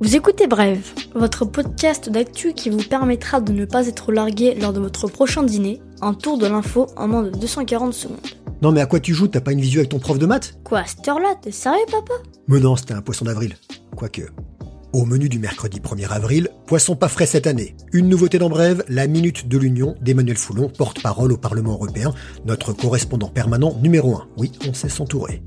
Vous écoutez Brève, votre podcast d'actu qui vous permettra de ne pas être largué lors de votre prochain dîner, un tour de l'info en moins de 240 secondes. Non mais à quoi tu joues? T'as pas une visu avec ton prof de maths? Quoi, à cette heure-là T'es sérieux, papa? Mais non, c'était un poisson d'avril. Quoique. Au menu du mercredi 1er avril, poisson pas frais cette année. Une nouveauté dans Brève, la Minute de l'Union d'Emmanuel Foulon, porte-parole au Parlement européen, notre correspondant permanent numéro 1. Oui, on sait s'entourer.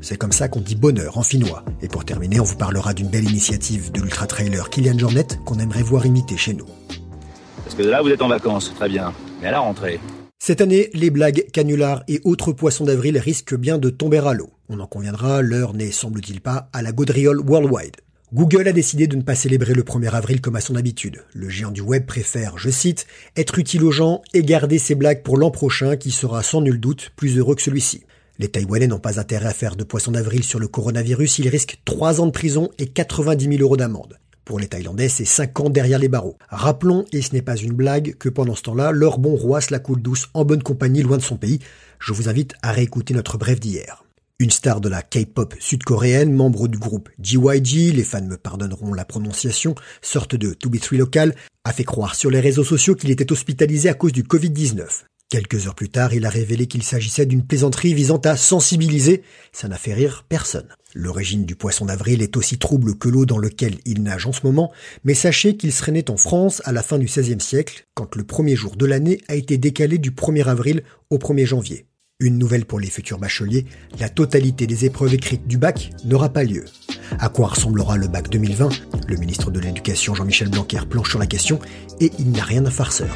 C'est comme ça qu'on dit bonheur en finnois. Et pour terminer, on vous parlera d'une belle initiative de l'ultra-trailer Kylian Jornet qu'on aimerait voir imiter chez nous. Parce que là, vous êtes en vacances, très bien. Mais à la rentrée. Cette année, les blagues, canulars et autres poissons d'avril risquent bien de tomber à l'eau. On en conviendra, l'heure n'est, semble-t-il pas, à la gaudriole worldwide. Google a décidé de ne pas célébrer le 1er avril comme à son habitude. Le géant du web préfère, je cite, être utile aux gens et garder ses blagues pour l'an prochain qui sera sans nul doute plus heureux que celui-ci. Les Taïwanais n'ont pas intérêt à faire de poisson d'avril sur le coronavirus, ils risquent 3 ans de prison et 90 000 euros d'amende. Pour les Thaïlandais, c'est 5 ans derrière les barreaux. Rappelons, et ce n'est pas une blague, que pendant ce temps-là, leur bon roi se la coule douce en bonne compagnie loin de son pays. Je vous invite à réécouter notre brève d'hier. Une star de la K-pop sud-coréenne, membre du groupe GYG, les fans me pardonneront la prononciation, sorte de To Be Three local, a fait croire sur les réseaux sociaux qu'il était hospitalisé à cause du Covid-19. Quelques heures plus tard, il a révélé qu'il s'agissait d'une plaisanterie visant à sensibiliser. Ça n'a fait rire personne. L'origine du poisson d'avril est aussi trouble que l'eau dans lequel il nage en ce moment, mais sachez qu'il serait né en France à la fin du XVIe siècle, quand le premier jour de l'année a été décalé du 1er avril au 1er janvier. Une nouvelle pour les futurs bacheliers, la totalité des épreuves écrites du bac n'aura pas lieu. À quoi ressemblera le bac 2020 Le ministre de l'Éducation Jean-Michel Blanquer planche sur la question et il n'a rien d'un farceur.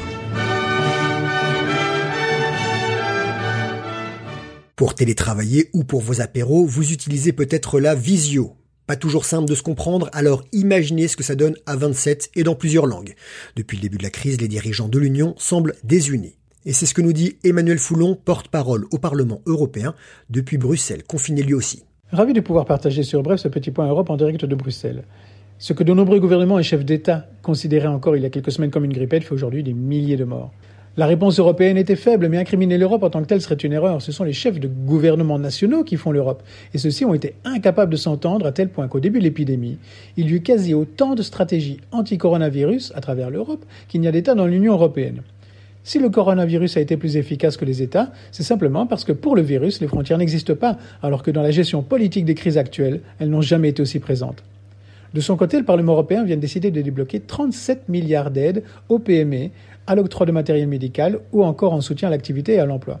Pour télétravailler ou pour vos apéros, vous utilisez peut-être la visio. Pas toujours simple de se comprendre, alors imaginez ce que ça donne à 27 et dans plusieurs langues. Depuis le début de la crise, les dirigeants de l'Union semblent désunis. Et c'est ce que nous dit Emmanuel Foulon, porte-parole au Parlement européen, depuis Bruxelles, confiné lui aussi. Ravi de pouvoir partager sur Bref ce petit point Europe en direct de Bruxelles. Ce que de nombreux gouvernements et chefs d'État considéraient encore il y a quelques semaines comme une grippette fait aujourd'hui des milliers de morts. La réponse européenne était faible, mais incriminer l'Europe en tant que telle serait une erreur. Ce sont les chefs de gouvernements nationaux qui font l'Europe. Et ceux-ci ont été incapables de s'entendre à tel point qu'au début de l'épidémie, il y eut quasi autant de stratégies anti-coronavirus à travers l'Europe qu'il n'y a d'États dans l'Union européenne. Si le coronavirus a été plus efficace que les États, c'est simplement parce que pour le virus, les frontières n'existent pas, alors que dans la gestion politique des crises actuelles, elles n'ont jamais été aussi présentes. De son côté, le Parlement européen vient de décider de débloquer 37 milliards d'aides aux PME, à l'octroi de matériel médical ou encore en soutien à l'activité et à l'emploi.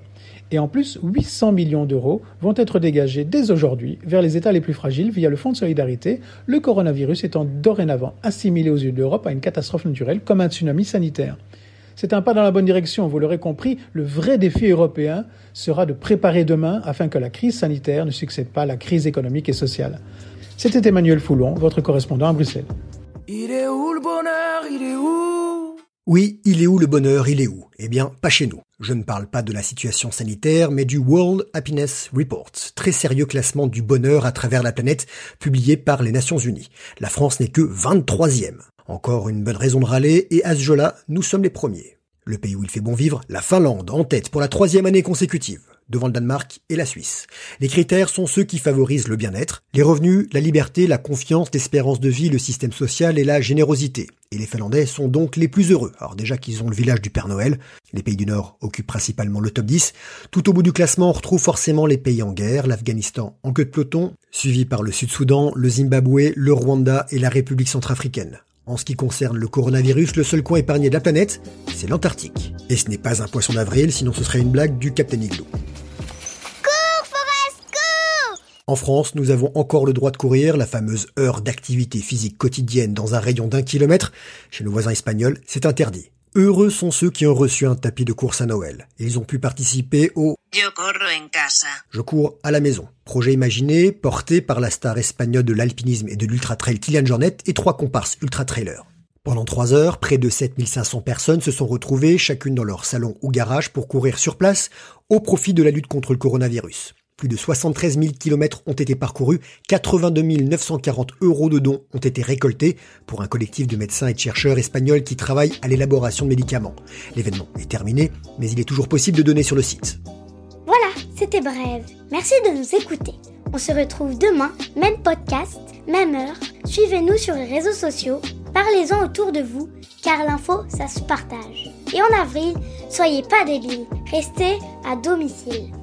Et en plus, 800 millions d'euros vont être dégagés dès aujourd'hui vers les États les plus fragiles via le Fonds de solidarité, le coronavirus étant dorénavant assimilé aux yeux de l'Europe à une catastrophe naturelle comme un tsunami sanitaire. C'est un pas dans la bonne direction, vous l'aurez compris, le vrai défi européen sera de préparer demain afin que la crise sanitaire ne succède pas à la crise économique et sociale. C'était Emmanuel Foulon, votre correspondant à Bruxelles. Il est où le bonheur? Il est où? Oui, il est où le bonheur? Il est où? Eh bien, pas chez nous. Je ne parle pas de la situation sanitaire, mais du World Happiness Report, très sérieux classement du bonheur à travers la planète, publié par les Nations Unies. La France n'est que 23e. Encore une bonne raison de râler, et à ce jeu-là, nous sommes les premiers. Le pays où il fait bon vivre, la Finlande, en tête pour la troisième année consécutive, devant le Danemark et la Suisse. Les critères sont ceux qui favorisent le bien-être, les revenus, la liberté, la confiance, l'espérance de vie, le système social et la générosité. Et les Finlandais sont donc les plus heureux. Alors déjà qu'ils ont le village du Père Noël, les pays du Nord occupent principalement le top 10. Tout au bout du classement, on retrouve forcément les pays en guerre, l'Afghanistan en queue de peloton, suivi par le Sud-Soudan, le Zimbabwe, le Rwanda et la République centrafricaine. En ce qui concerne le coronavirus, le seul coin épargné de la planète, c'est l'Antarctique. Et ce n'est pas un poisson d'avril, sinon ce serait une blague du Captain Igloo. Cours, Forest, cours En France, nous avons encore le droit de courir, la fameuse heure d'activité physique quotidienne dans un rayon d'un kilomètre. Chez nos voisins espagnols, c'est interdit. Heureux sont ceux qui ont reçu un tapis de course à Noël. Ils ont pu participer au Yo corro en casa. Je cours à la maison. Projet imaginé, porté par la star espagnole de l'alpinisme et de l'ultra-trail Kylian Jornet et trois comparses ultra-trailers. Pendant trois heures, près de 7500 personnes se sont retrouvées, chacune dans leur salon ou garage, pour courir sur place, au profit de la lutte contre le coronavirus. Plus de 73 000 km ont été parcourus, 82 940 euros de dons ont été récoltés pour un collectif de médecins et de chercheurs espagnols qui travaillent à l'élaboration de médicaments. L'événement est terminé, mais il est toujours possible de donner sur le site. Voilà, c'était bref. Merci de nous écouter. On se retrouve demain, même podcast, même heure. Suivez-nous sur les réseaux sociaux, parlez-en autour de vous, car l'info, ça se partage. Et en avril, soyez pas débiles, restez à domicile.